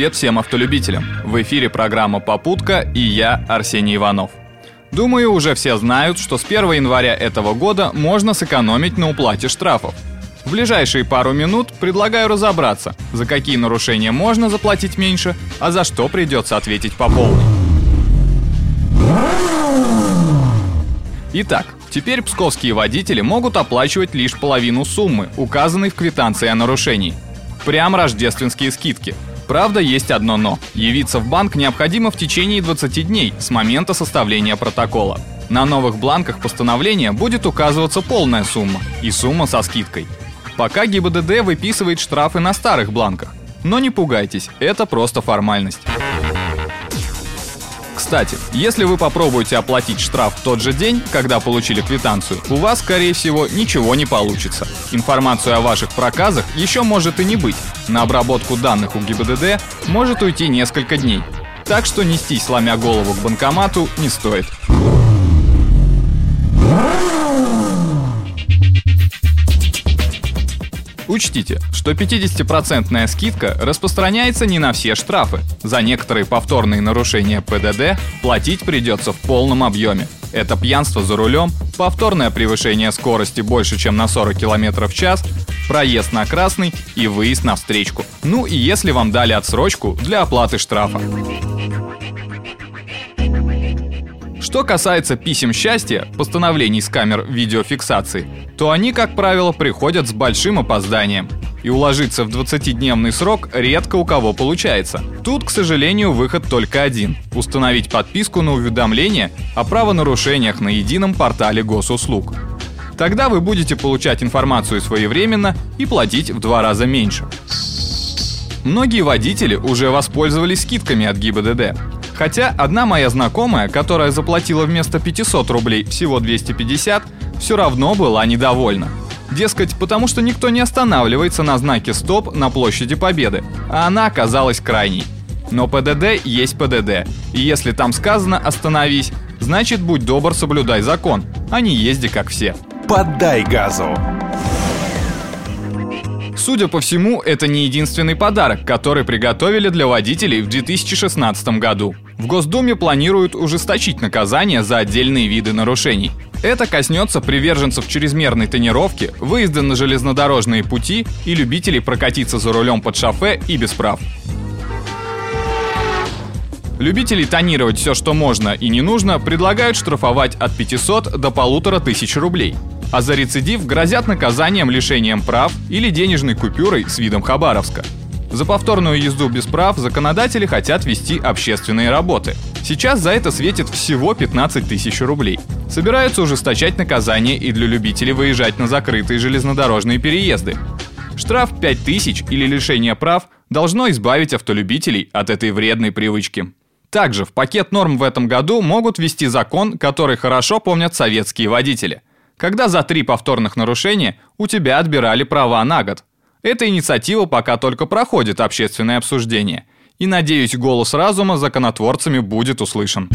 Привет всем автолюбителям! В эфире программа «Попутка» и я, Арсений Иванов. Думаю, уже все знают, что с 1 января этого года можно сэкономить на уплате штрафов. В ближайшие пару минут предлагаю разобраться, за какие нарушения можно заплатить меньше, а за что придется ответить по полной. Итак, теперь псковские водители могут оплачивать лишь половину суммы, указанной в квитанции о нарушении. Прям рождественские скидки. Правда, есть одно «но». Явиться в банк необходимо в течение 20 дней с момента составления протокола. На новых бланках постановления будет указываться полная сумма и сумма со скидкой. Пока ГИБДД выписывает штрафы на старых бланках. Но не пугайтесь, это просто формальность. Кстати, если вы попробуете оплатить штраф в тот же день, когда получили квитанцию, у вас, скорее всего, ничего не получится. Информацию о ваших проказах еще может и не быть. На обработку данных у ГИБДД может уйти несколько дней. Так что нестись, сломя голову к банкомату, не стоит. Учтите, что 50% скидка распространяется не на все штрафы. За некоторые повторные нарушения ПДД платить придется в полном объеме. Это пьянство за рулем, повторное превышение скорости больше, чем на 40 км в час, проезд на красный и выезд на встречку. Ну и если вам дали отсрочку для оплаты штрафа. Что касается писем счастья, постановлений с камер видеофиксации, то они, как правило, приходят с большим опозданием. И уложиться в 20-дневный срок редко у кого получается. Тут, к сожалению, выход только один – установить подписку на уведомления о правонарушениях на едином портале госуслуг. Тогда вы будете получать информацию своевременно и платить в два раза меньше. Многие водители уже воспользовались скидками от ГИБДД. Хотя одна моя знакомая, которая заплатила вместо 500 рублей всего 250, все равно была недовольна. Дескать, потому что никто не останавливается на знаке «Стоп» на площади Победы, а она оказалась крайней. Но ПДД есть ПДД, и если там сказано «остановись», значит будь добр, соблюдай закон, а не езди как все. Поддай газу! Судя по всему, это не единственный подарок, который приготовили для водителей в 2016 году. В Госдуме планируют ужесточить наказание за отдельные виды нарушений. Это коснется приверженцев чрезмерной тонировки, выезда на железнодорожные пути и любителей прокатиться за рулем под шофе и без прав. Любителей тонировать все, что можно и не нужно, предлагают штрафовать от 500 до 1500 рублей. А за рецидив грозят наказанием лишением прав или денежной купюрой с видом Хабаровска. За повторную езду без прав законодатели хотят вести общественные работы. Сейчас за это светит всего 15 тысяч рублей. Собираются ужесточать наказание и для любителей выезжать на закрытые железнодорожные переезды. Штраф 5 тысяч или лишение прав должно избавить автолюбителей от этой вредной привычки. Также в пакет норм в этом году могут ввести закон, который хорошо помнят советские водители. Когда за три повторных нарушения у тебя отбирали права на год. Эта инициатива пока только проходит общественное обсуждение. И надеюсь, голос разума законотворцами будет услышан.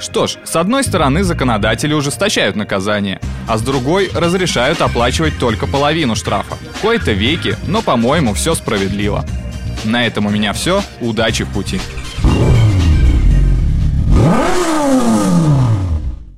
Что ж, с одной стороны законодатели ужесточают наказание, а с другой разрешают оплачивать только половину штрафа. Кое-то веки, но по-моему все справедливо. На этом у меня все. Удачи в пути.